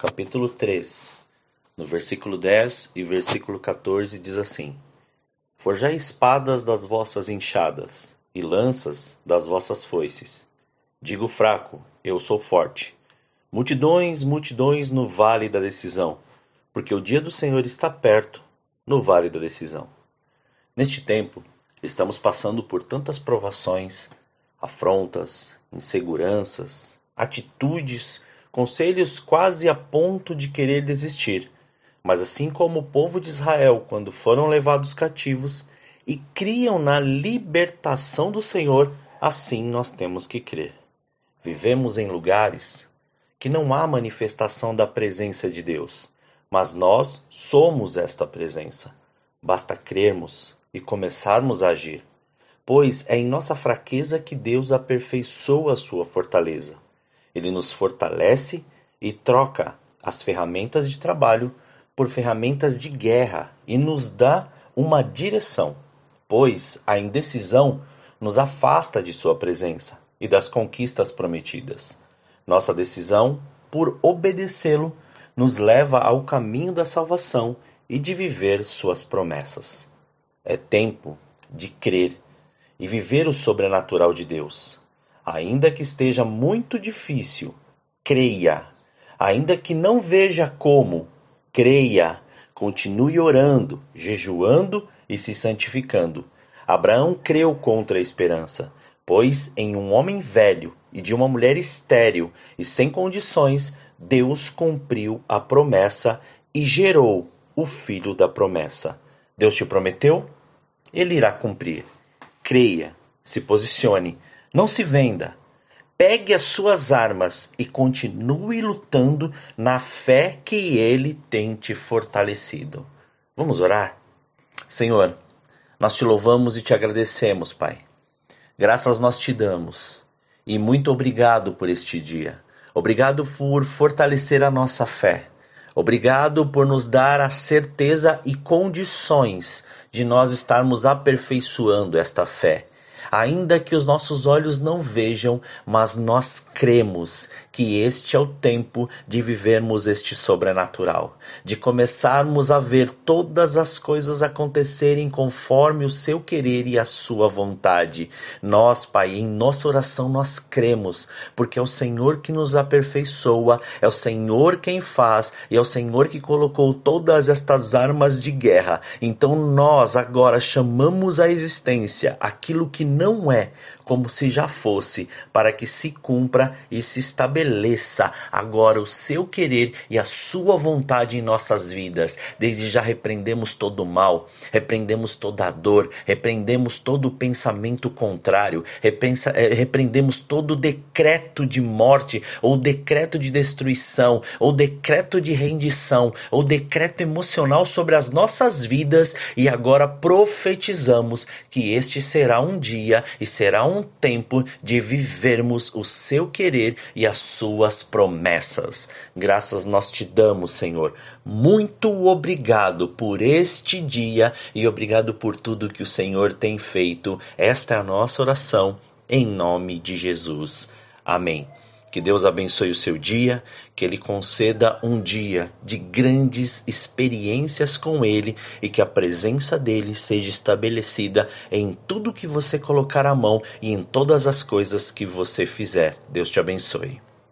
capítulo 3, no versículo 10 e versículo 14, diz assim: Forjai espadas das vossas enxadas e lanças das vossas foices. Digo fraco, eu sou forte. Multidões, multidões no vale da decisão, porque o dia do Senhor está perto, no vale da decisão. Neste tempo, estamos passando por tantas provações, afrontas, inseguranças, atitudes, conselhos quase a ponto de querer desistir. Mas assim como o povo de Israel, quando foram levados cativos e criam na libertação do Senhor, assim nós temos que crer. Vivemos em lugares que não há manifestação da presença de Deus, mas nós somos esta presença. Basta crermos e começarmos a agir, pois é em nossa fraqueza que Deus aperfeiçoa a sua fortaleza. Ele nos fortalece e troca as ferramentas de trabalho por ferramentas de guerra e nos dá uma direção, pois a indecisão nos afasta de Sua presença e das conquistas prometidas. Nossa decisão por obedecê-lo nos leva ao caminho da salvação e de viver suas promessas. É tempo de crer e viver o sobrenatural de Deus. Ainda que esteja muito difícil, creia. Ainda que não veja como, creia. Continue orando, jejuando e se santificando. Abraão creu contra a esperança, pois em um homem velho e de uma mulher estéril e sem condições, Deus cumpriu a promessa e gerou o filho da promessa. Deus te prometeu? Ele irá cumprir. Creia, se posicione, não se venda. Pegue as suas armas e continue lutando na fé que ele tem te fortalecido. Vamos orar? Senhor, nós te louvamos e te agradecemos, Pai. Graças nós te damos e muito obrigado por este dia. Obrigado por fortalecer a nossa fé. Obrigado por nos dar a certeza e condições de nós estarmos aperfeiçoando esta fé ainda que os nossos olhos não vejam, mas nós cremos que este é o tempo de vivermos este sobrenatural, de começarmos a ver todas as coisas acontecerem conforme o seu querer e a sua vontade. Nós, Pai, em nossa oração nós cremos, porque é o Senhor que nos aperfeiçoa, é o Senhor quem faz e é o Senhor que colocou todas estas armas de guerra. Então nós agora chamamos à existência aquilo que não é como se já fosse, para que se cumpra e se estabeleça agora o seu querer e a sua vontade em nossas vidas. Desde já repreendemos todo o mal, repreendemos toda a dor, repreendemos todo o pensamento contrário, repensa, eh, repreendemos todo o decreto de morte, ou decreto de destruição, ou decreto de rendição, ou decreto emocional sobre as nossas vidas e agora profetizamos que este será um dia e será um tempo de vivermos o seu querer e as suas promessas. Graças nós te damos, Senhor. Muito obrigado por este dia e obrigado por tudo que o Senhor tem feito. Esta é a nossa oração em nome de Jesus. Amém. Que Deus abençoe o seu dia, que Ele conceda um dia de grandes experiências com Ele e que a presença dele seja estabelecida em tudo que você colocar a mão e em todas as coisas que você fizer. Deus te abençoe.